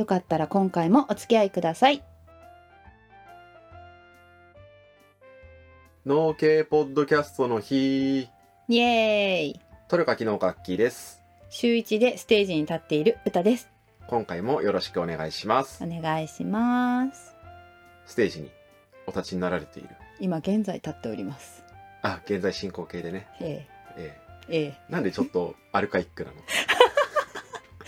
よかったら今回もお付き合いください。農系ポッドキャストの日。イエーイ。トルカキのアッキーです。週一でステージに立っている歌です。今回もよろしくお願いします。お願いします。ステージにお立ちになられている。今現在立っております。あ現在進行形でね。ええ。ええ。えなんでちょっとアルカイックなの？え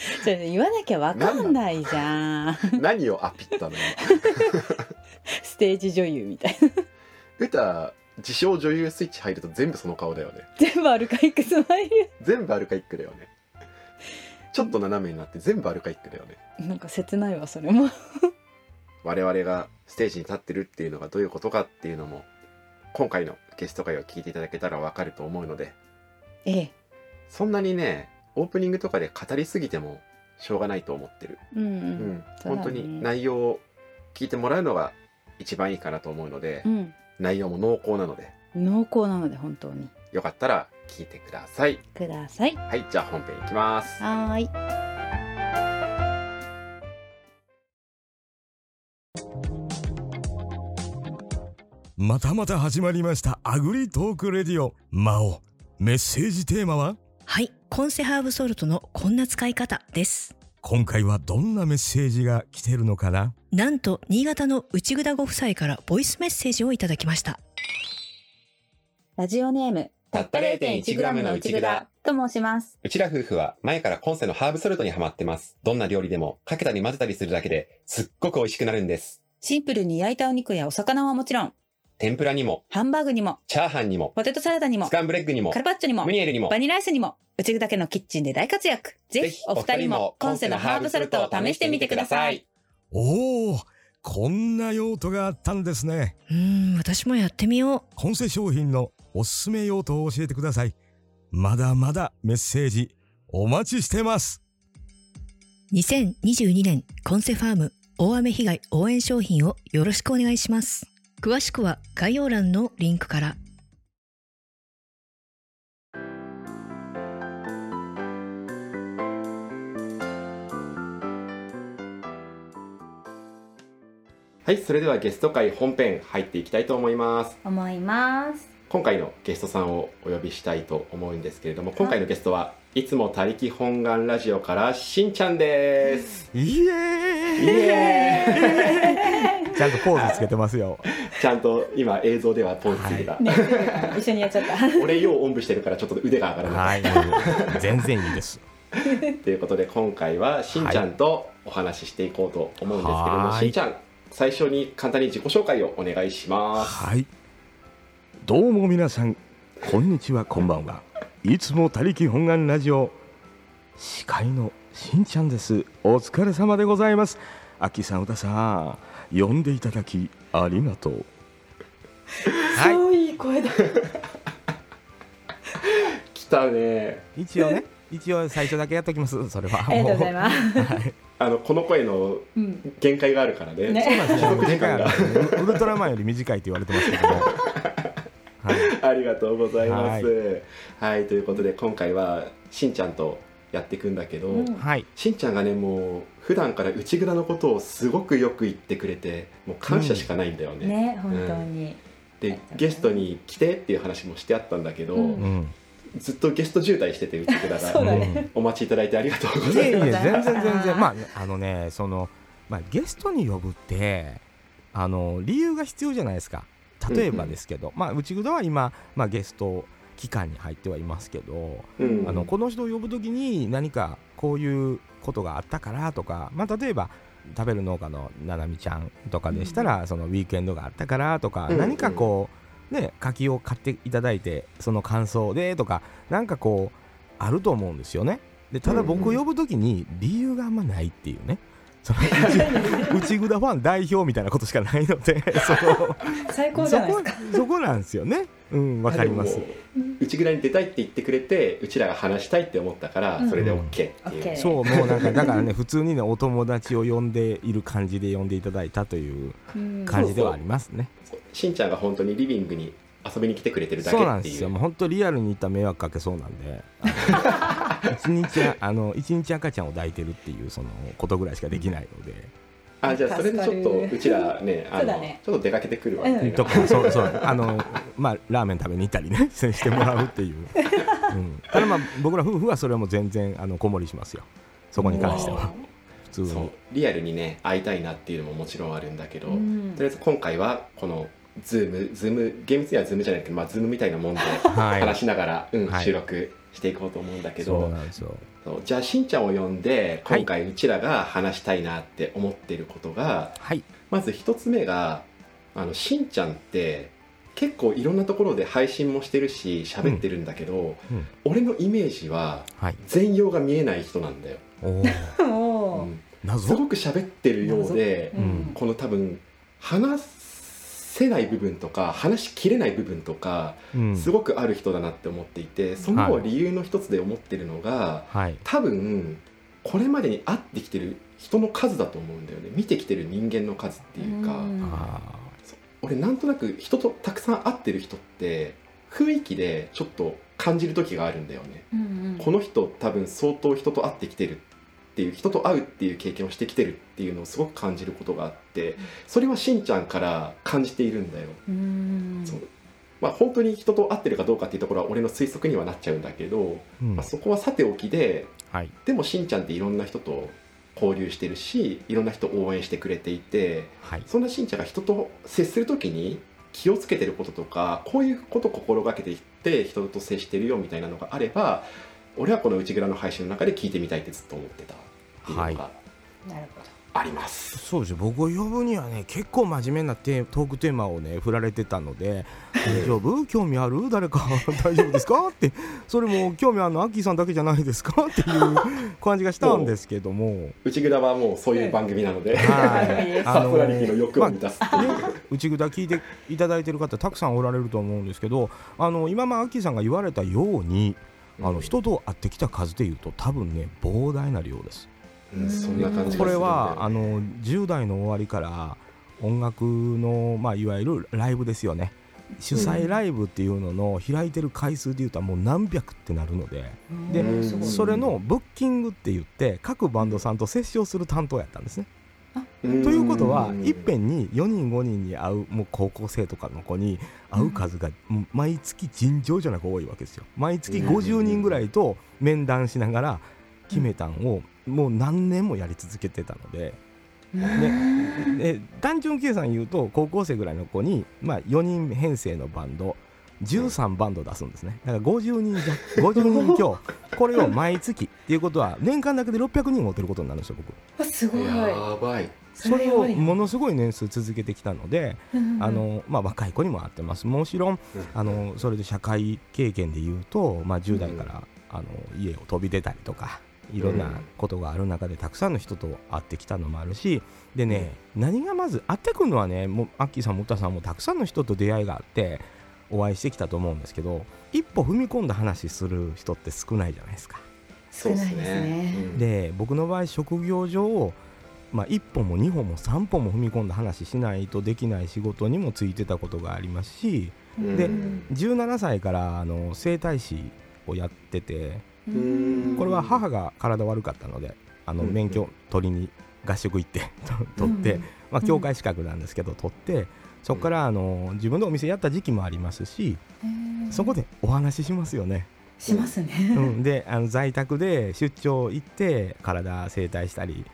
それ言わなきゃわかんないじゃん。何をアピったの？ステージ女優みたいな。歌自称女優スイッチ入ると全部その顔だよね。全部アルカイックスマイ全部アルカイックだよね。ちょっと斜めになって全部アルカイックだよね。ルなんか切ないわそれも。我々がステージに立ってるっていうのがどういうことかっていうのも今回のゲスト会を聞いていただけたらわかると思うので。ええ。そんなにねオープニングとかで語りすぎてもしょうがないと思ってる、うんう、うん。ね。本当に内容を聞いてもらうのが一番いいかなと思うので、うん、内容も濃厚なので。濃厚なので本当に。よかったら聞いてください。ください。はいじゃあ本編いきます。はーい。またまた始まりましたアグリトークレディオ。魔王メッセージテーマは？はい、コンセハーブソルトのこんな使い方です。今回はどんなメッセージが来てるのかな？なんと新潟の内ぐだご夫妻からボイスメッセージをいただきました。ラジオネームたった 0.1g の内蔵と申します。うちら夫婦は前からコンセのハーブソルトにハマってます。どんな料理でもかけたり混ぜたりするだけですっごく美味しくなるんです。シンプルに焼いたお肉やお魚はもちろん天ぷらにもハンバーグにもチャーハンにもポテトサラダにもスカンブレッグにもカルパッチョにもムニエルにもバニラアイスにもうちだけのキッチンで大活躍。ぜひお二人もコンセのハーブソルトを試してみてください。おおこんな用途があったんですね。うーん、私もやってみよコンセ商品のおすすめ用途を教えてください。まだまだメッセージお待ちしてます。う。2022年コンセファーム大雨被害応援商品をよろしくお願いします。詳しくは概要欄のリンクから。はいそれではゲスト会本編入っていきたいと思います。思います。今回のゲストさんをお呼びしたいと思うんですけれども今回のゲストはいつも他力本願ラジオからしんちゃんです。イエーイ。イエーイ ちゃんとポーズつけてますよ。ちゃんと今映像ではポーズついてた、一緒にやっちゃった。俺ようおんぶしてるからちょっと腕が上がらない、はい。全然いいです。ということで今回はしんちゃんとお話ししていこうと思うんですけれども、はい。しんちゃん最初に簡単に自己紹介をお願いします。はい。どうも皆さんこんにちはこんばんは。いつも他力本願ラジオ司会のしんちゃんです。お疲れ様でございます。あきさん歌さん呼んでいただきありがとう。はい。そういい声だ。来たね。一応ね一応最初だけやっときます。それは。ありがとうございす。ますあのこの声のうん。限界があるからね。ね。そうなんですよ。時間が。ウルトラマンより短いって言われてますけどもはい。ありがとうございます。はい、ということで今回はしんちゃんとやっていくんだけど、うん。はい。しんちゃんがねもう普段から内蔵のことをすごくよく言ってくれてもう感謝しかないんだよね、ね本当に。でゲストに来てっていう話もしてあったんだけど、うん。うんずっとゲスト渋滞してて内蔵 そうだが、ね。お待ちいただいてありがとうごいざいます。えいえ全然全然まああのねその、まあ、ゲストに呼ぶってあの理由が必要じゃないですか。例えばですけど、まあ内蔵は今、まあ、ゲスト期間に入ってはいますけど、うん。あのこの人を呼ぶときに何かこういうことがあったからとか、まあ、例えば食べる農家のななみちゃんとかでしたら、そのウィークエンドがあったからとか、うん何かこうね柿を買っていただいてその感想でとかなんかこうあると思うんですよね。でただ僕を呼ぶときに理由があんまないっていうね。その内 内札ファン代表みたいなことしかないのでその 最高じゃないですか。そこそこなんですよねうんわかります。でも内蔵に出たいって言ってくれてうちらが話したいって思ったから、うん。それで OK っていう、OK そうもうなんかだからね 普通にねお友達を呼んでいる感じで呼んでいただいたといううん。感じではありますね。しんちゃんが本当にリビングに遊びに来てくれてるだけそうなんっていうですよ。もう本当リアルにいった迷惑かけそうなんで。一日ああの一日赤ちゃんを抱いてるっていうそのことぐらいしかできないのであじゃあそれでちょっとうちらね あのねちょっと出かけてくるわ。みたいな、とかそうそう。あのまあラーメン食べに行ったりね してもらうっていう、うん、ただまあ僕ら夫婦はそれはもう全然あの子守りしますよ。そこに関しては。普通そう。にリアルにね会いたいなっていうのももちろんあるんだけど、うん。とりあえず今回はこの Zoom Zoom 厳密には Zoom じゃないけどまあ Zoom みたいなもんではい。話しながら、うんはい。収録していこうと思うんだけそうど、なんですよじゃあしんちゃんを呼んではい。今回うちらが話したいなって思ってることが、はい。まず一つ目があのしんちゃんって結構いろんなところで配信もしてるし喋ってるんだけど、うん。俺のイメージははい。全容が見えない人なんだよ、おー。おー。うん。す謎ごく喋ってるようで、うん。この多分話せない部分とか話しきれない部分とかうん。すごくある人だなって思っていてその理由の一つで思ってるのがはい。多分これまでに会ってきてる人の数だと思うんだよね。見てきてる人間の数っていうか。うん。あ俺なんとなく人とたくさん会ってる人って雰囲気でちょっと感じる時があるんだよね。うんうん。この人多分相当人と会ってきてるっていう人と会うっていう経験をしてきてるっていうのをすごく感じることがあってそれはしんちゃんから感じているんだよ。うん。そう。まあ本当に人と会ってるかどうかっていうところは俺の推測にはなっちゃうんだけど、ーうん。まあ、そこはさておきではい。でもしんちゃんっていろんな人と交流してるしいろんな人応援してくれていてはい。そんなしんちゃんが人と接する時に気をつけてることとかこういうことを心がけていって人と接してるよみたいなのがあれば俺はこの内蔵の配信の中で聞いてみたいってずっと思ってたっていうのがあります、そうですよ僕を呼ぶにはね結構真面目なテートークテーマをね振られてたので「大丈夫？興味ある？誰か？大丈夫ですか?」って。それも興味あるの？アッキーさんだけじゃないですか？っていう 感じがしたんですけども。内蔵はもうそういう番組なので、はい。パーソナリティの欲を満たすっていう、内札聞いていただいてる方たくさんおられると思うんですけどあの今まアッキーさんが言われたようにあの人と会ってきた数でいうと多分ね膨大な量です。うんこれはあの10代の終わりから音楽の、まあ、いわゆるライブですよね。主催ライブっていうのの開いてる回数でいうともう何百ってなるので。でうん。すごい。それのブッキングって言って各バンドさんと接触する担当やったんですね。うん。ということはいっぺんに4人5人に会うもう高校生とかの子に会う数が毎月尋常じゃなく多いわけですよ。毎月50人ぐらいと面談しながら決めたんをもう何年もやり続けてたので。で単純計算言うと高校生ぐらいの子に、まあ、4人編成のバンド13バンド出すんですね。だから50人弱50人強 これを毎月っていうことは年間だけで600人持ってることになるんですよ僕。あすごい。やばい。それをものすごい年数続けてきたので、あのまあ、若い子にも会ってます。もちろんあのそれで社会経験で言うと、まあ、10代から、あの家を飛び出たりとかいろんなことがある中でたくさんの人と会ってきたのもあるしでね、何がまず会ってくるのはねもうアッキーさんも歌さんもたくさんの人と出会いがあってお会いしてきたと思うんですけど一歩踏み込んだ話する人って少ないじゃないですか。少ないですね。うんで僕の場合職業上、まあ、1歩も2歩も3歩も踏み込んだ話しないとできない仕事にもついてたことがありますしうん。でうん17歳からあの整体師をやっててうん。これは母が体悪かったのであのうん。免許取りに合宿行ってと取って、まあ、教会資格なんですけど取ってそこからあの自分のお店やった時期もありますしうんそこでお話ししますよね。しますね。うん、であの在宅で出張行って体整体したり、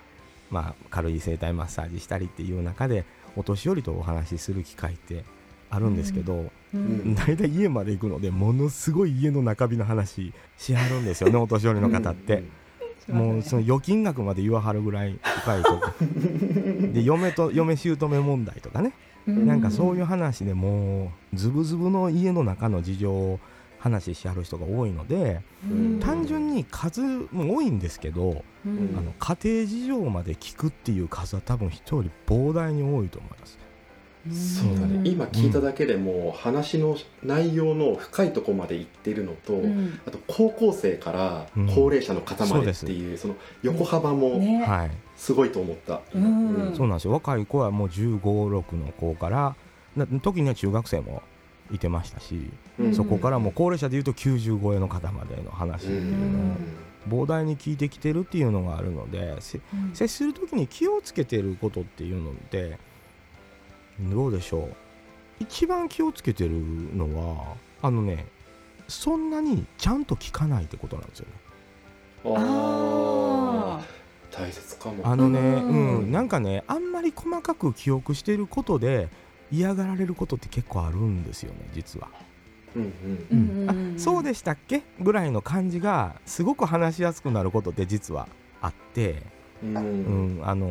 まあ、軽い整体マッサージしたりっていう中でお年寄りとお話しする機会ってあるんですけど、うん。大体家まで行くのでものすごい家の中身の話しはるんですよね お年寄りの方って。もうその預金額まで言わはるぐらい深いとこ。で嫁と嫁姑問題とかねなんかそういう話でもうズブズブの家の中の事情を話しはる人が多いのでうん。単純に数も多いんですけど、うん。あの家庭事情まで聞くっていう数は多分人より膨大に多いと思います。そうだね。今聞いただけでも話の内容の深いところまで行ってるのと、うん。あと高校生から高齢者の方までっていう、その横幅もね。はい、すごいと思った、うん。そうなんですよ。若い子はもう1 5 6の子からな時には中学生もいてましたし、うん。そこからもう高齢者でいうと90超えの方までの話ってういうのを膨大に聞いてきてるっていうのがあるのでせうん。接する時に気をつけてることっていうのってどうでしょう？一番気をつけてるのはあのねそんなにちゃんと聞かないってことなんですよね。ああー大切かも。あのね、うん。うん、なんかねあんまり細かく記憶してることで嫌がられることって結構あるんですよね実は。うんーうん。うんうんあそうでしたっけ？ぐらいの感じがすごく話しやすくなることって実はあって、うん。うん、あの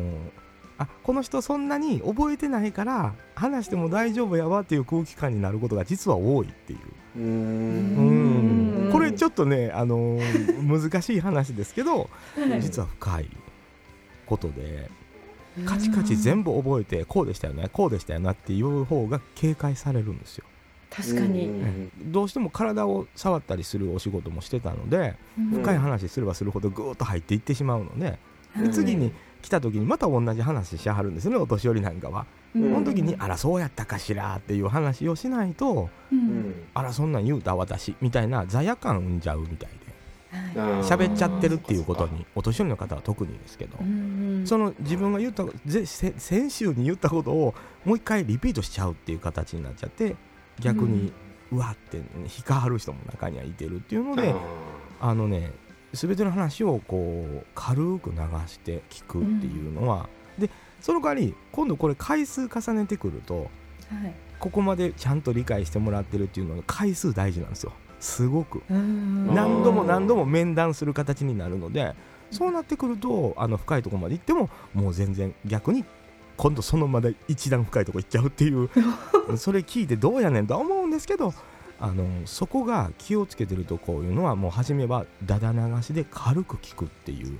あこの人そんなに覚えてないから話しても大丈夫やわっていう空気感になることが実は多いっていう、ううん。うん。これちょっとね、あの 難しい話ですけどはい。実は深いことでカチカチ全部覚えてこうでしたよねこうでしたよなっていう方が警戒されるんですよ。確かに、うん。どうしても体を触ったりするお仕事もしてたのでうん。深い話すればするほどぐーっと入っていってしまうのでうん。で次に来た時にまた同じ話しはるんですよねお年寄りなんかは。うん。その時に「あらそうやったかしら」っていう話をしないとううん。ん「あらそんなん言うた私」みたいな罪悪感生んじゃうみたいで喋っちゃってるっていうことにお年寄りの方は特にですけどうんその自分が言ったぜせ先週に言ったことをもう一回リピートしちゃうっていう形になっちゃって逆にうわって引かはる人も中にはいてるっていうのであのね全ての話をこう軽く流して聞くっていうのは、でその代わり今度これ回数重ねてくるとはい。ここまでちゃんと理解してもらってるっていうのが回数大事なんですよすごく。うん。何度も何度も面談する形になるのでそうなってくるとあの深いところまで行ってももう全然逆に今度そのまで一段深いとこ行っちゃうっていう それ聞いてどうやねんとは思うんですけどあのそこが気をつけてるとこういうのはもう初めはだだ流しで軽く聞くっていう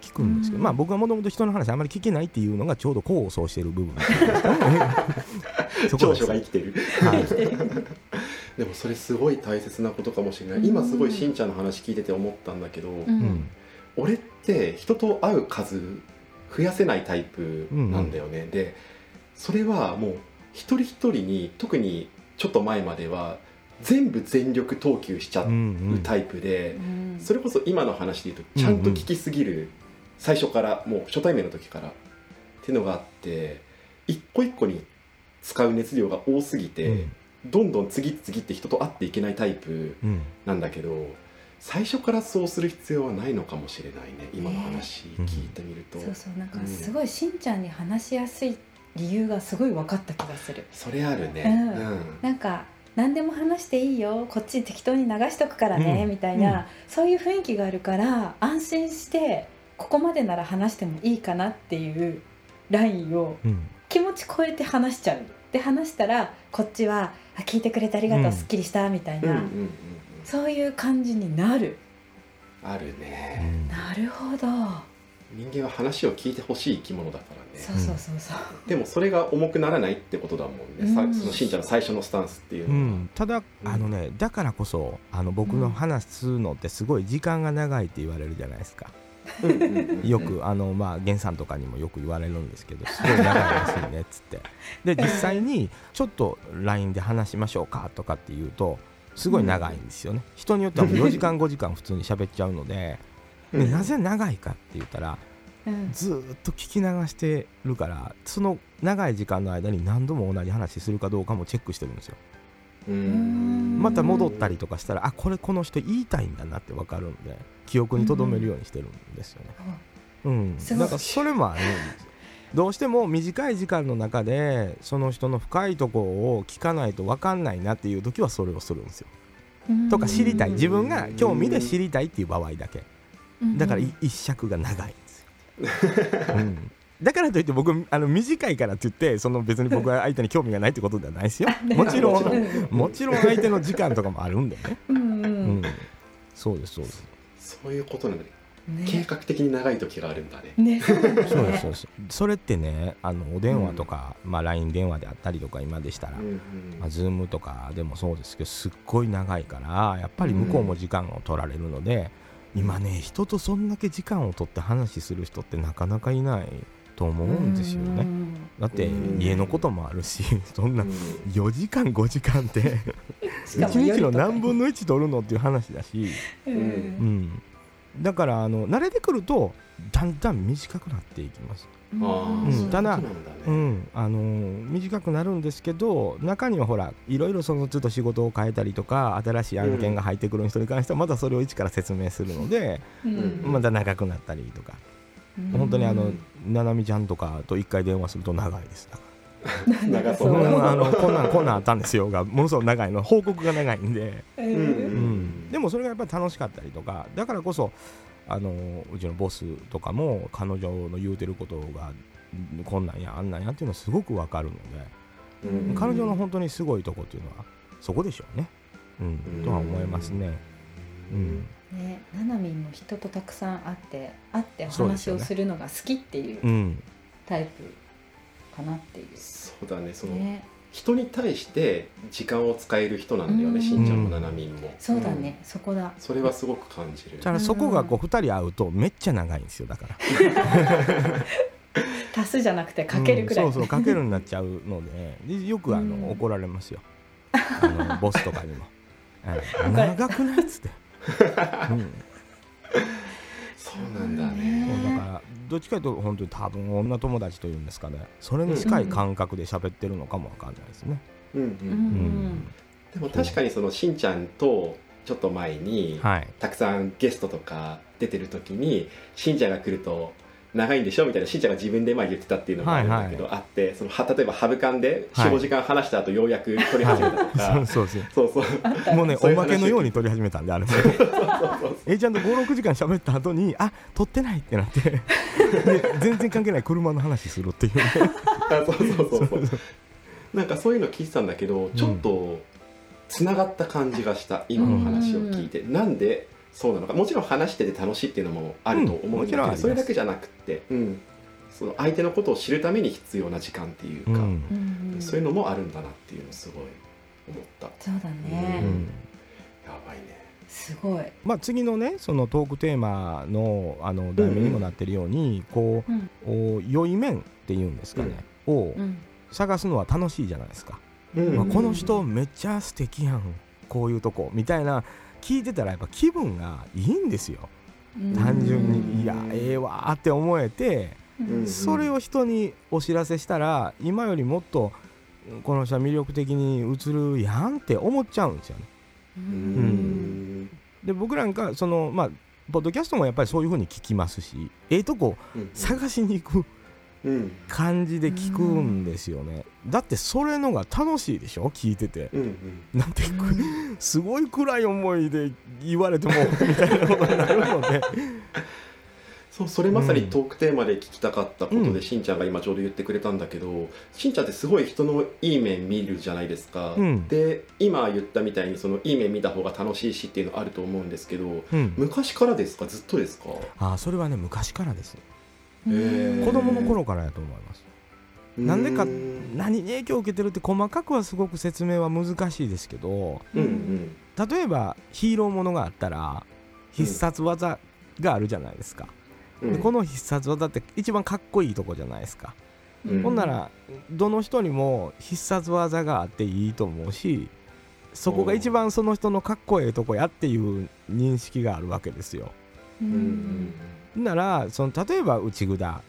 聞くんですけど、うん。まあ僕はもともと人の話あまり聞けないっていうのがちょうど功を奏している部分 そこ長所が生きてる。はいでもそれすごい大切なことかもしれない、うん。今すごいしんちゃんの話聞いてて思ったんだけど、ううん。ん俺って人と会う数増やせないタイプなんだよね、でそれはもう一人一人に特にちょっと前までは全部全力投球しちゃううんタイプで、うん。それこそ今の話で言うとちゃんと聞きすぎる、最初からもう初対面の時からっていうのがあって一個一個に使う熱量が多すぎて、うんどんどん次々って人と会っていけないタイプうん。なんだけど最初からそうする必要はないのかもしれないね。今の話聞いてみると、そうそう。なんかうん。すごいしんちゃんに話しやすい理由がすごい分かった気がする。それあるね、うん。なんか何でも話していいよ。こっち適当に流しとくからね、うん。みたいな、うん。そういう雰囲気があるから安心してここまでなら話してもいいかなっていうラインをうん。気持ち超えて話しちゃう。で話したらこっちはあ聞いてくれてありがとう、うん。すっきりしたみたいな、うんうんうんうん。そういう感じになる。あるうね、ん。なるほど、人間は話を聞いてほしい生き物だからね。そうそうそうそう。でもそれが重くならないってことだもんね、さうん。そのしんちゃんの最初のスタンスっていううのは、ん、ただ、あのねだからこそあの僕の話すのってすごい時間が長いって言われるじゃないですかよくあのまあ源さんとかにもよく言われるんですけどすごい長いらしいねっつって。で実際にちょっと LINE で話しましょうかとかって言うとすごい長いんですよね、人によってはもう4時間5時間普通に喋っちゃうのででなぜ長いかって言ったらうん。ずーっと聞き流してるからその長い時間の間に何度も同じ話するかどうかもチェックしてるんですよ。うん。また戻ったりとかしたらあこれこの人言いたいんだなって分かるんで記憶に留めるようにしてるんですよね。うん、すごい。なんかそれもあるんです。よどうしても短い時間の中でその人の深いところを聞かないと分かんないなっていう時はそれをするんですよ。とか知りたい。自分が興味で知りたいっていう場合だけ。だからい一尺が長いんですよ。うん。だからといって僕あの短いからって言ってその別に僕は相手に興味がないってことではないですよ。もちろん。もちろん相手の時間とかもあるんでね、うんううんん、そうですそうですそういうことなんだね。ね計画的に長い時があるんだね。ね。そうですそうです。そ れってねあのお電話とか、まあ、LINE 電話であったりとか今でしたら、うんうんまあ、Zoom とかでもそうですけどすっごい長いからやっぱり向こうも時間を取られるので、今ね人とそんだけ時間を取って話する人ってなかなかいないと思うんですよね。だってうん。家のこともあるし そんなうん。4時間5時間って しかも1日の何分の1取るのっていう話だし、ううん。うん、だからあの慣れてくるとだんだん短くなっていきます、うん。ただうん。あのー短くなるんですけど中にはほらいろいろそのちょっと仕事を変えたりとか新しい案件が入ってくる人に関してはまたそれを一から説明するので、うん。また長くなったりとか、うん本当にあのななみちゃんとかと一回電話すると長いです。だ か長ら、そう。あのこんなんこんなんあったんですよ。がものすごく長いの。報告が長いんで、ううんうん。でもそれがやっぱり楽しかったりとか。だからこそあのうちのボスとかも彼女の言うてることがうんこんなんやあんなんやっていうのはすごくわかるので、うん。彼女の本当にすごいとこっていうのはそこでしょうね、うんうん。とは思いますね。うんね、ななみんも人とたくさん会って会ってお話をするのが好きっていううん。タイプかなっていう。そうだね。そのね、人に対して時間を使える人なんだようん。ねしんちゃんもななみんも。そうだね、そこだ。それはすごく感じる。だからそこがこう2人会うとめっちゃ長いんですよだから。足すじゃなくてかけるくらい。うんそうそうかけるになっちゃうので。でよくあの、うん。怒られますよ。あのボスとかにも「はい。怒られ長くない?」っつって、うんそうなんだね。だからどっちかというと本当に多分女友達というんですかね。それに近い感覚で喋ってるのかもわかんないですね、うんうんううんん。でも確かにそのしんちゃんとちょっと前にはい。たくさんゲストとか出てる時にしんちゃんが来ると長いんでしょみたいなしんちゃんが自分でまあ言ってたっていうのがあるんだけど、あってそのは例えばハブカンではい。45時間話した後ようやく撮り始めたとか、そうそうそう。そうそう。もうねおまけのように撮り始めたんであれも。A ちゃんと56時間喋った後にあ撮ってないってなって。で全然関係ない車の話するっていうね。あそうそうそうそう。なんかそういうの聞いてたんだけどちょっとつながった感じがした今の話を聞いて、なんでそうなのか。もちろん話してて楽しいっていうのもあると思うんだけど、うんそれだけじゃなくって、うん、その相手のことを知るために必要な時間っていうか、うん。そういうのもあるんだなっていうのをすごい思った。そうだね、うん。やばいね。すごい。まあ、次のねそのトークテーマのあの題名にもなってるように、こうん。うお良い面っていうんですかね、をうん。探すのは楽しいじゃないですか、うん。まあ、この人めっちゃ素敵やん。こういうとこ。みたいな聞いてたらやっぱ気分がいいんですよ。単純にいやええわーって思えてうん。それを人にお知らせしたら今よりもっとこの人は魅力的に映るやんって思っちゃうんですよね。ううん。んで僕なんかそのまあポッドキャストもやっぱりそういう風に聞きますしええとこうん探しに行くうん感じで聞くんですよね。だってそれのが楽しいでしょ？聞いてて。うんうん。なんてすごい暗い思いで言われてもみたいなことになるのでそうそれまさにトークテーマで聞きたかったことで、うん。しんちゃんが今ちょうど言ってくれたんだけどしんちゃんってすごい人のいい面見るじゃないですか、うん。で今言ったみたいにそのいい面見た方が楽しいしっていうのあると思うんですけどうん。昔からですか？ずっとですか？あーそれはね昔からです子供の頃からやと思います。なんでか何に影響を受けてるって細かくはすごく説明は難しいですけどうんうん。例えばヒーローものがあったら必殺技があるじゃないですか、うん。でこの必殺技って一番かっこいいとこじゃないですか、うん。ほんならどの人にも必殺技があっていいと思うしそこが一番その人のかっこええとこやっていう認識があるわけですよ。うんならその例えば内蔵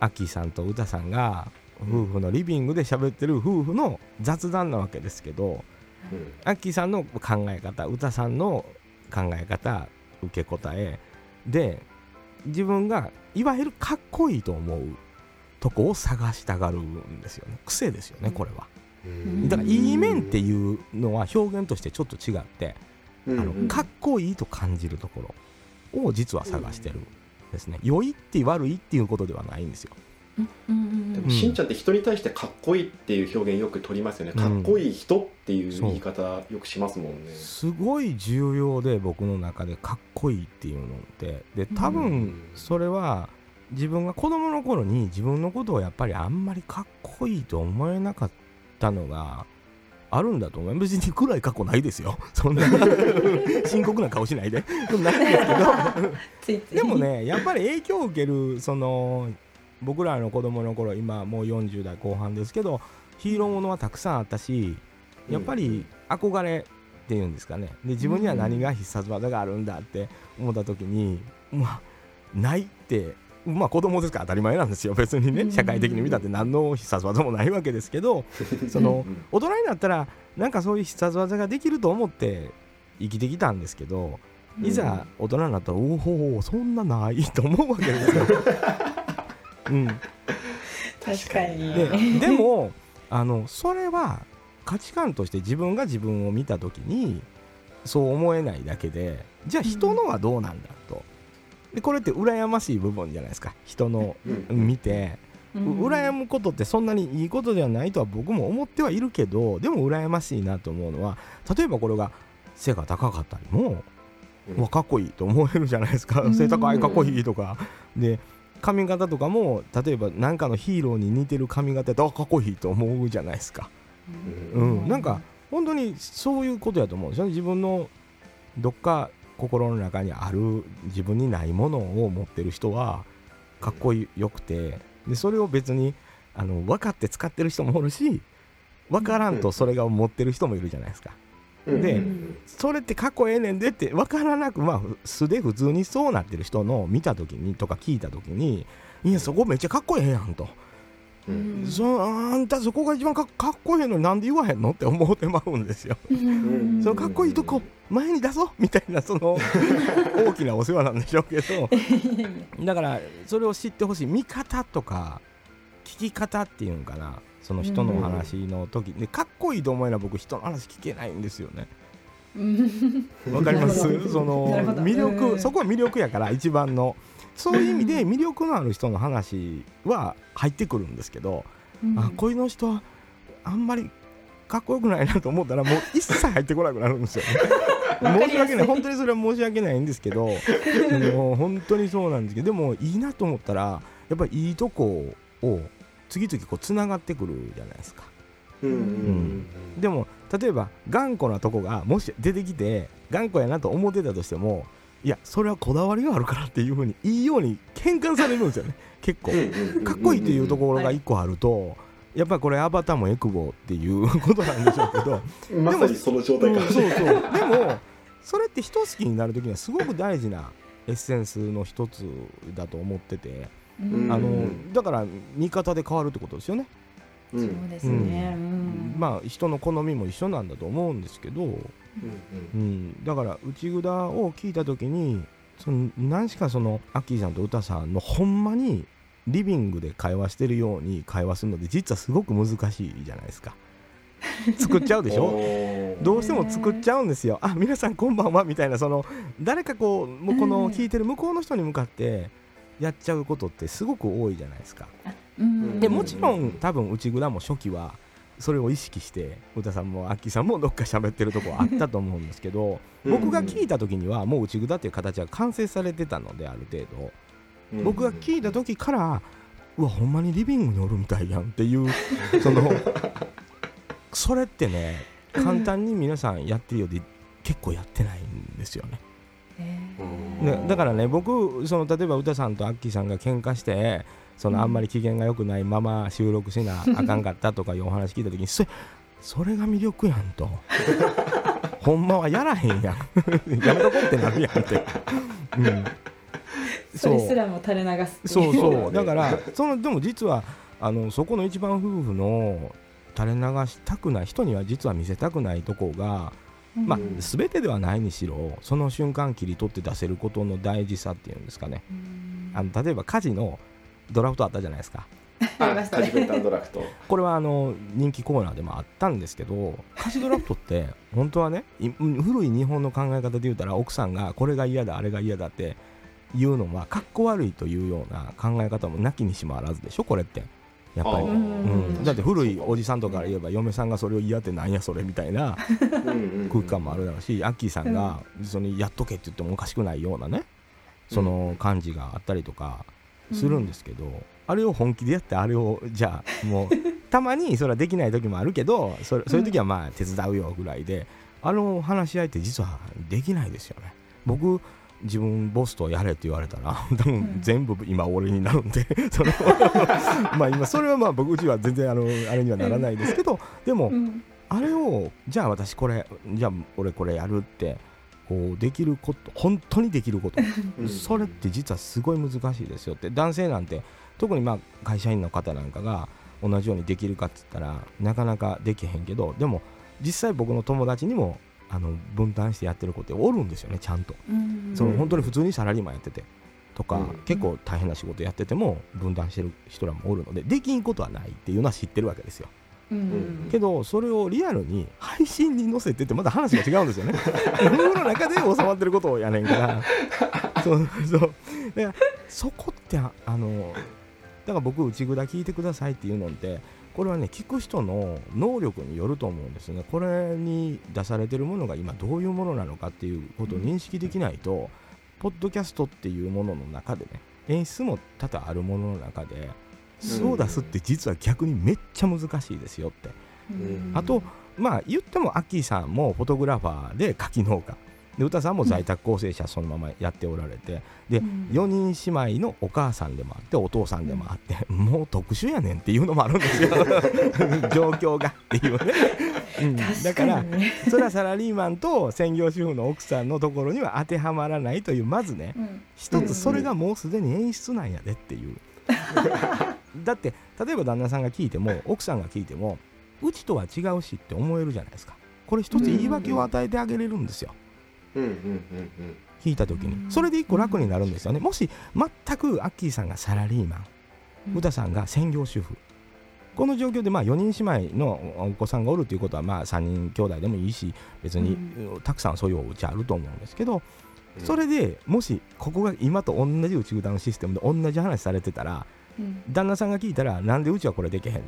アッキーさんと歌さんが夫婦のリビングで喋ってる夫婦の雑談なわけですけどうん。アッキーさんの考え方歌さんの考え方受け答えで自分がいわゆるかっこいいと思うとこを探したがるんですよね。癖ですよねこれは。うん。だからいい面っていうのは表現としてちょっと違ってうん。あのかっこいいと感じるところを実は探してるんですね。良いって悪いっていうことではないんですよ。でもしんちゃんって人に対してかっこいいっていう表現よく取りますよね、かっこいい人っていう言い方よくしますもんね、すごい重要で僕の中でかっこいいっていうのって。で多分それは自分が子供の頃に自分のことをやっぱりあんまりかっこいいと思えなかったのがあるんだと思う。別に暗い過去ないですよ。そんな。深刻な顔しないで。な。いですけどでもねやっぱり影響を受けるその僕らの子供の頃今もう40代後半ですけどヒーローものはたくさんあったしやっぱり憧れっていうんですかね。で自分には何が必殺技があるんだって思った時にまあないってまあ子供ですから当たり前なんですよ。別にね社会的に見たって何の必殺技もないわけですけどその大人になったらなんかそういう必殺技ができると思って生きてきたんですけどいざ大人になったらおおそんなないと思うわけですよ。うん、確かに。ででもあのそれは価値観として自分が自分を見た時にそう思えないだけでじゃあ人のはどうなんだとでこれって羨ましい部分じゃないですか。人の見て、うん、羨むことってそんなにいいことではないとは僕も思ってはいるけどでも羨ましいなと思うのは例えばこれが背が高かったりも、うん、かっこいいと思えるじゃないですか、背高いかっこいいとか。で髪型とかも例えば何かのヒーローに似てる髪型とかっこいいと思うじゃないですか、うん、うん、なんか本当にそういうことやと思うんですよね。自分のどっか心の中にある自分にないものを持ってる人はかっこよくてでそれを別にあの分かって使ってる人もおるし分からんとそれが持ってる人もいるじゃないですか。でそれってかっこええねんでって分からなくまあ素で普通にそうなってる人の見た時にとか聞いた時にいやそこめっちゃかっこええやんと。うん、そあんたそこが一番かっこええのになんで言わへんのって思ってまうんですよ。そのかっこいいとこ前に出そうみたいなその 大きなお世話なんでしょうけど。だからそれを知ってほしい。見方とか聞き方っていうんかな。その人の話の時。でかっこいいと思えば僕人の話聞けないんですよね。わかります？その 魅力そこは魅力やから一番のそういう意味で魅力のある人の話は入ってくるんですけど、あこういうの人はあんまりかっこよくないなと思ったらもう一切入ってこなくなるんですよ、申し訳ない。本当にそれは申し訳ないんですけどもう本当にそうなんですけどでもいいなと思ったらやっぱりいいとこを次々こうつながってくるじゃないですか。うん、うん、でも例えば頑固なとこがもし出てきて頑固やなと思ってたとしてもいやそれはこだわりがあるからっていうふうにいいように喧嘩されるんですよね。結構。かっこいいっていうところが1個あると、やっぱりこれアバターもエクボっていうことなんでしょうけど。まさにその状態か、うん、そうそう。でもそれって人好きになる時にはすごく大事なエッセンスの一つだと思ってて、あのだから見方で変わるってことですよね。そうですね、うん、まあ人の好みも一緒なんだと思うんですけど、うんうん、だから内札を聞いた時にその何しかそのアッキーさんと歌さんのほんまにリビングで会話してるように会話するので実はすごく難しいじゃないですか。作っちゃうでしょ？どうしても作っちゃうんですよ。あ皆さんこんばんはみたいなその誰かこうもうこの聞いてる向こうの人に向かってやっちゃうことってすごく多いじゃないですか。でもちろん多分内蔵も初期はそれを意識して歌さんもアッキーさんもどっか喋ってるとこあったと思うんですけど 僕が聞いた時にはもう内蔵っていう形は完成されてたのである程度。僕が聞いた時からうわほんまにリビングにおるみたいやんっていう そのそれってね簡単に皆さんやってるようで結構やってないんですよね。ねだからね僕その例えば歌さんとアッキーさんが喧嘩してそのあんまり機嫌が良くないまま収録しな あかんかったとかいうお話聞いた時にそれそれが魅力やんと。ほんまはやらへんやん。やめとこってなるやんって、うん、それすらも垂れ流すそうそう。だからそのでも実はあのそこの一番夫婦の垂れ流したくない人には実は見せたくないとこが、まあ、全てではないにしろその瞬間切り取って出せることの大事さっていうんですかね。あの例えば家事のドラフトあったじゃないですか。ありペンタドラフト。これはあの人気コーナーでもあったんですけど歌詞ドラフトって 本当はね古い日本の考え方で言うたら奥さんがこれが嫌だあれが嫌だっていうのはかっこ悪いというような考え方もなきにしもあらずでしょこれってやっぱり。うん、だって古いおじさんとか言えば嫁さんがそれを嫌ってなんやそれみたいな空気感もあるだろうしアッキーさんがそのやっとけって言ってもおかしくないようなねその感じがあったりとかするんですけど、あれを本気でやってあれをじゃあもうたまにそれはできない時もあるけどそれそういう時はまあ手伝うよぐらいであの話し合いって実はできないですよね。僕自分ボスとやれって言われたら 多分全部今俺になるんで その まあ今それはまあ僕うちは全然あのあれにはならないですけどでもうん。あれをじゃあ私これじゃあ俺これやるってこうできること本当にできること。うん。それって実はすごい難しいですよって。男性なんて特にまあ会社員の方なんかが同じようにできるかっつったらなかなかできへんけどでも実際僕の友達にもあの分担してやってる子っておるんですよねちゃんと。うんその本当に普通にサラリーマンやってて。とか、うん。結構大変な仕事やってても分担してる人らもおるのでできんことはないっていうのは知ってるわけですよ。うんけどそれをリアルに配信に載せてってまた話が違うんですよね。僕の中で収まってることをやねんから。そうそう。そこってああのだから僕内蔵聞いてくださいっていうのってこれはね聞く人の能力によると思うんですね。これに出されてるものが今どういうものなのかっていうことを認識できないと、ポッドキャストっていうものの中でね演出も多々あるものの中で素を出すって実は逆にめっちゃ難しいですよって。うん。あとまあ言ってもアッキーさんもフォトグラファーで柿農家で歌さんも在宅構成者そのままやっておられて、でうん。4人姉妹のお母さんでもあってお父さんでもあって、もう特殊やねんっていうのもあるんですよ。状況がっていうね、うん、からかにねそれはサラリーマンと専業主婦の奥さんのところには当てはまらないというまずねうん。一つそれがもうすでに演出なんやでっていう。だって例えば旦那さんが聞いても奥さんが聞いてもうちとは違うしって思えるじゃないですか。これ一つ言い訳を与えてあげれるんですよ。うんうんうん聞いた時に。それで一個楽になるんですよね。もし全くアッキーさんがサラリーマン。うん。歌さんが専業主婦。この状況でまあ4人姉妹のお子さんがおるということはまあ3人兄弟でもいいし別にたくさんそういうお家あると思うんですけどうん。それでもしここが今と同じ内札のシステムで同じ話されてたらうん。旦那さんが聞いたらなんでうちはこれできへんねん。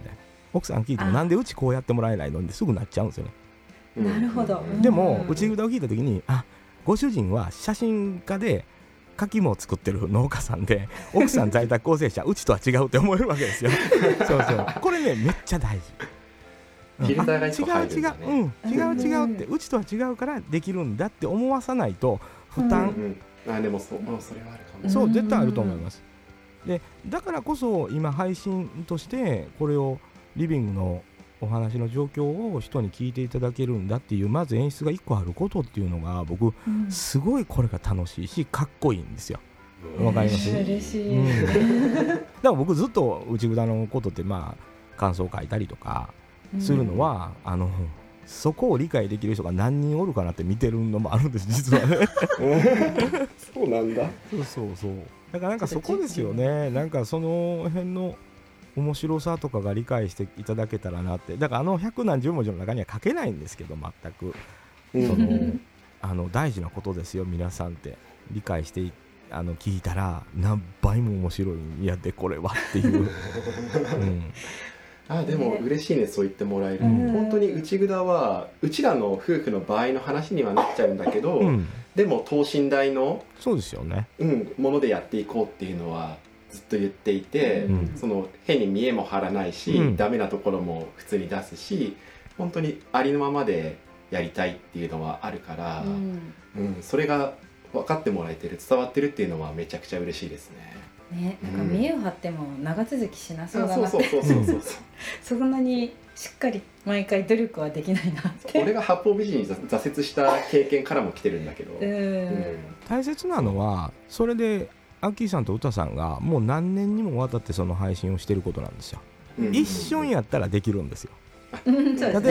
奥さん聞いてもあ。なんでうちこうやってもらえないの？ってすぐなっちゃうんですよね。うんなるほど。うん。でもうん内札を聞いた時にあご主人は写真家で柿も作ってる農家さんで 奥さん在宅構成者うちとは違うって思えるわけですよ。そうそう。これねめっちゃ大事。違う違う、うん、違う違うってうちとは違うからできるんだって思わさないと負担、うんうんあでもそうあそれはあるかもそう絶対あると思います。でだからこそ今配信としてこれをリビングのお話の状況を人に聞いていただけるんだっていうまず演出が1個あることっていうのが僕うん。すごいこれが楽しいしかっこいいんですよ。わかります？嬉しい、うん。だから僕ずっと内札のことってまあ感想を書いたりとかするのは、あのそこを理解できる人が何人おるかなって見てるのもあるんです実はね。そうなんだ。そうそうそう。だからなんかそこですよね。なんかその辺の面白さとかが理解していただけたらなって。だからあの百何十文字の中には書けないんですけど全く。そのあの大事なことですよ皆さんって。理解していあの聞いたら何倍も面白いんやでこれはっていう、うん、あでも嬉しいねそう言ってもらえる、うん。本当に内札はうちらの夫婦の場合の話にはなっちゃうんだけど、うん、でも等身大の、そうですよね。うん、ものでやっていこうっていうのはずっと言っていて、うん。その変に見栄も張らないし、うん。ダメなところも普通に出すし本当にありのままでやりたいっていうのはあるから、うん。うんそれが分かってもらえてる伝わってるっていうのはめちゃくちゃ嬉しいですね。ね、なんか見栄を張っても長続きしなそうだなって。そうそうそうそうそうそんなにしっかり毎回努力はできないなって。俺が八方美人に挫折した経験からも来てるんだけど、ううんん。大切なのはそれでアッキーさんと歌さんがもう何年にもわたってその配信をしてることなんですよ。うん。一瞬やったらできるんですよ。例え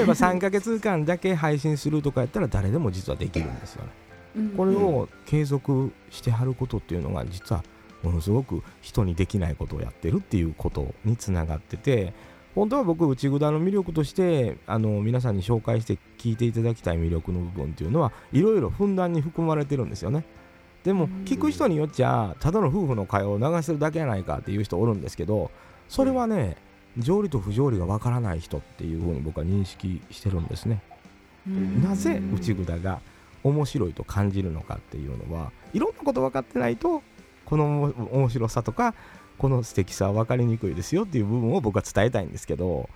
ば3ヶ月間だけ配信するとかやったら誰でも実はできるんですよね。うん。これを継続してはることっていうのが実はものすごく人にできないことをやってるっていうことにつながってて本当は僕内札の魅力としてあの皆さんに紹介して聞いていただきたい魅力の部分っていうのはいろいろふんだんに含まれてるんですよね。でも聞く人によっちゃただの夫婦の会話を流してるだけやないかっていう人おるんですけどそれはね条理と不条理がわからない人っていうふうに僕は認識してるんですね。なぜ内札が面白いと感じるのかっていうのはいろんなこと分かってないとこの面白さとかこの素敵さは分かりにくいですよっていう部分を僕は伝えたいんですけど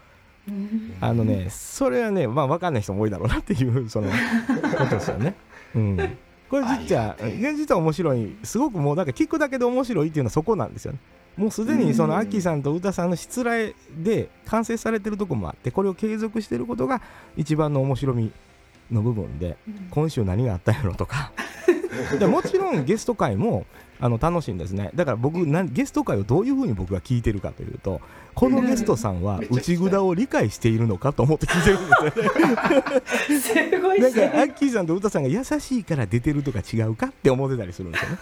あのねそれはねまあ分かんない人も多いだろうなっていうその ことですよね。うんこれ実は実は面白いすごくもうだから聞くだけで面白いっていうのはそこなんですよね。もうすでにそのアッキーさんと歌さんのしつらえで完成されてるとこもあってこれを継続してることが一番の面白みの部分で、今週何があったんやろとか。でもちろんゲスト会もあの楽しいんですね。だから僕なゲスト会をどういうふうに僕が聞いてるかというとこのゲストさんは内札を理解しているのかと思って聞いてるんですよね。すごいなんかアッキーさんと歌さんが優しいから出てるとか違うかって思ってたりするんですよね、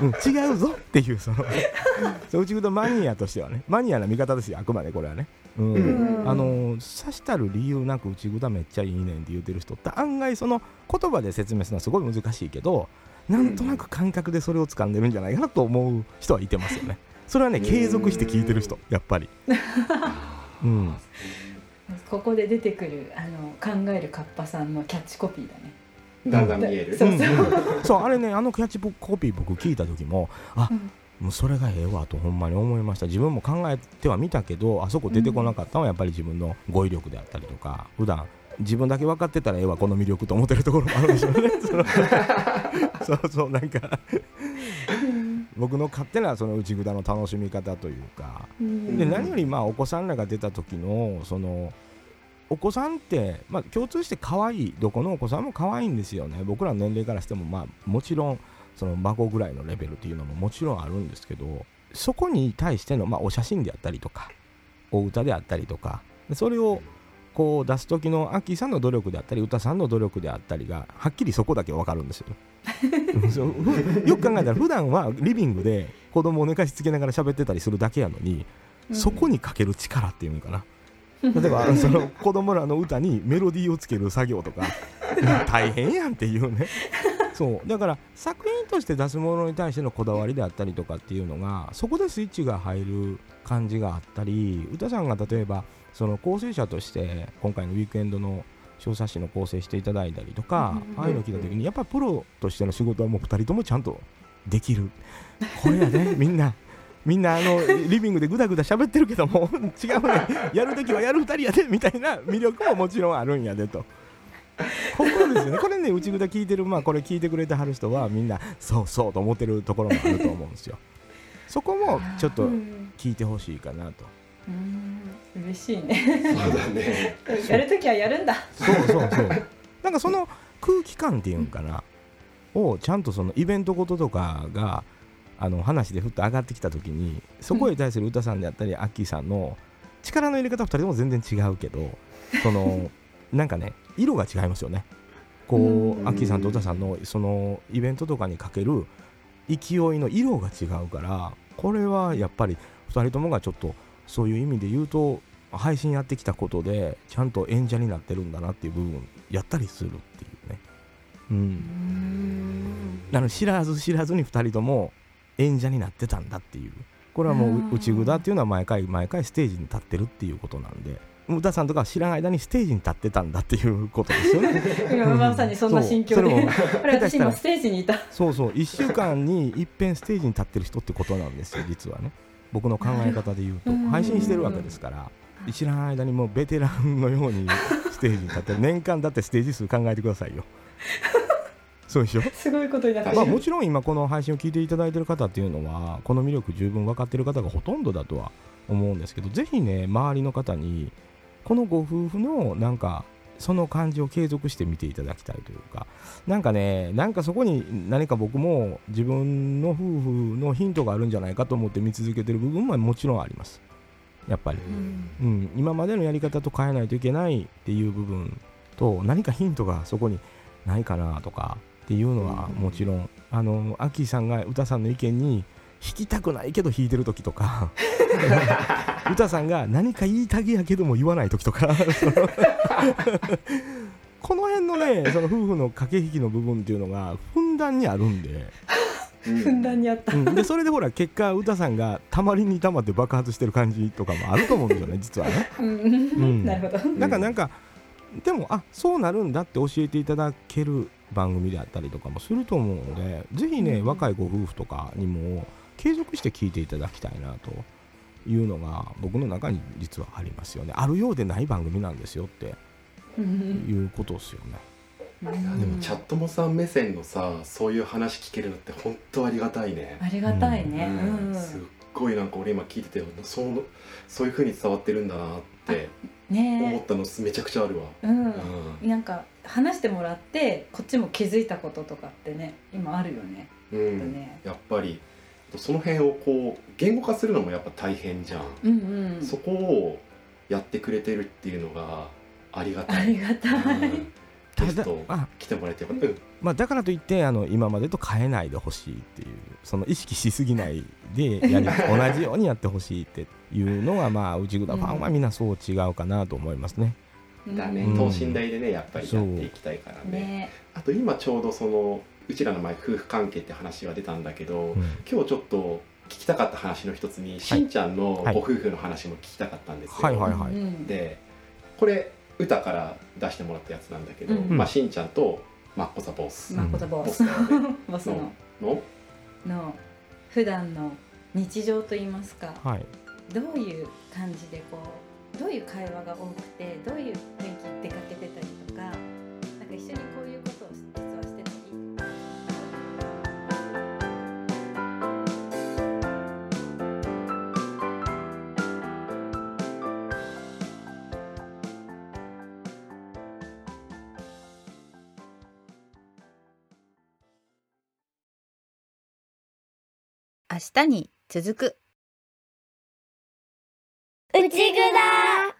うん、違うぞっていうそのそう内札マニアとしてはね。マニアな見方ですよあくまでこれはね。うん、うん。あのさしたる理由なく内札めっちゃいいねんって言ってる人って案外その言葉で説明するのはすごい難しいけどなんとなく感覚でそれを掴んでるんじゃないかなと思う人はいてますよね。それはね継続して聞いてる人やっぱり。うん。ここで出てくるあの考えるカッパさんのキャッチコピーだね。だんだん見える。そうそう。そうあれねあのキャッチコピー僕聞いた時もあ、うん。もうそれがええわとほんまに思いました。自分も考えてはみたけどあそこ出てこなかったのはやっぱり自分の語彙力であったりとか普段自分だけ分かってたらええわこの魅力と思ってるところもあるんでしょうね そうそうなんか。僕の勝手なその内札の楽しみ方というか。で何よりまあお子さんらが出た時のそのお子さんって、まあ、共通して可愛いどこのお子さんも可愛いんですよね。僕らの年齢からしても、まあ、もちろんその孫ぐらいのレベルっていうのももちろんあるんですけどそこに対しての、まあ、お写真であったりとかお歌であったりとかでそれをこう出す時のアッキーさんの努力であったり歌さんの努力であったりがはっきりそこだけ分かるんですよ。よく考えたら普段はリビングで子供を寝かしつけながら喋ってたりするだけやのに、そこにかける力っていうのかな。例えばその子供らの歌にメロディーをつける作業とか 大変やんっていうね。そう。だから作品として出すものに対してのこだわりであったりとかっていうのがそこでスイッチが入る感じがあったり歌さんが例えばその構成者として今回のウィークエンドの小冊子の構成していただいたりとか、ああいうの聞いた時にやっぱプロとしての仕事はもう2人ともちゃんとできる。これやね みんなみんなあのリビングでぐだぐだ喋ってるけども 違うね。やるときはやる2人やでみたいな魅力ももちろんあるんやでと。ここですよね。これね内ぐだ聞いてるまあこれ聞いてくれてはる人はみんなそうそうと思ってるところもあると思うんですよ。そこもちょっとうん。聞いてほしいかなとうん嬉しいね。そうだね。やるときはやるんだ。そうそうそう。なんかその空気感っていうんかなをちゃんとそのイベントごととかがあの話でふっと上がってきた時にそこに対する歌さんであったり、アッキーさんの力の入れ方2人とも全然違うけどその なんかね色が違いますよね。こううん。アッキーさんと歌さんのそのイベントとかにかける勢いの色が違うからこれはやっぱり2人ともがちょっとそういう意味で言うと配信やってきたことでちゃんと演者になってるんだなっていう部分やったりするっていうね。うん。あの知らず知らずに2人とも演者になってたんだっていう。これはもう内札っていうのは毎回毎回ステージに立ってるっていうことなんで。歌さんとかは知らない間にステージに立ってたんだっていうことですよね。今まさにそんな心境で。そう。それ 私今ステージにいた。そうそう。1週間にいっぺんステージに立ってる人ってことなんですよ実はね。僕の考え方で言うと。うん。配信してるわけですから知らない間にもうベテランのように ステージに立ってる年間だってステージ数考えてくださいよ。そうでしょ？すごいことになってる。まあ、もちろん今この配信を聞いていただいている方っていうのはこの魅力十分分かっている方がほとんどだとは思うんですけどぜひね周りの方にこのご夫婦のなんかその感じを継続して見ていただきたいというかなんかねなんかそこに何か僕も自分の夫婦のヒントがあるんじゃないかと思って見続けてる部分はもちろんありますやっぱり、うん、今までのやり方と変えないといけないっていう部分と何かヒントがそこにないかなとかっていうのはもちろん、あのアッキーさんが歌さんの意見に弾きたくないけど弾いてる時とか。歌さんが何か言いたげやけども言わない時とか。この辺のねその夫婦の駆け引きの部分っていうのがふんだんにあるんでふんだんにあった、うん、でそれでほら結果歌さんがたまりにたまって爆発してる感じとかもあると思うんですよね 実はね。うん。なるほど。だからなんか、でもあそうなるんだって教えていただける番組であったりとかもすると思うのでぜひね、うん。若いご夫婦とかにも継続して聞いていただきたいなというのが僕の中に実はありますよね。あるようでない番組なんですよっていうことですよね。いやでもチャットモさん目線のさそういう話聞けるのって本当ありがたいね。ありがたいね、うん。すっごいなんか俺今聞いててそうそういう風に伝わってるんだなって思ね。ったのめちゃくちゃあるわ、え、うん。うなんか話してもらってこっちも気づいたこととかってね今あるよね,、ん。うんね。やっぱり。その辺をこう言語化するのもやっぱ大変じゃん、うんうん。そこをやってくれてるっていうのがありがたい。ありがたい、うんただゲストあ来てもらえてよかった、うん。まあ、だからといってあの今までと変えないでほしいっていうその意識しすぎないで やり同じようにやってほしいっていうのはまあ内蔵ファンはみんなそう違うかなと思いますね。だね、うん。等身大でねやっぱりやっていきたいからね。ねあと今ちょうどそのうちらの前夫婦関係って話が出たんだけど、うん。今日ちょっと聞きたかった話の一つに、しんちゃんのはいご夫婦の話も聞きたかったんですよ、はい。はい。はい。うん。でこれ歌から出してもらったやつなんだけど、うん。まあ、しんちゃんとマッコザボス。マッコザボス。ボスだよねボスのの？の普段の日常といいますかはい。どういう感じでこうどういう会話が多くてどういう雰囲気出かけてたりとかなんか一緒にこういうこと明日に続く。内ぐだ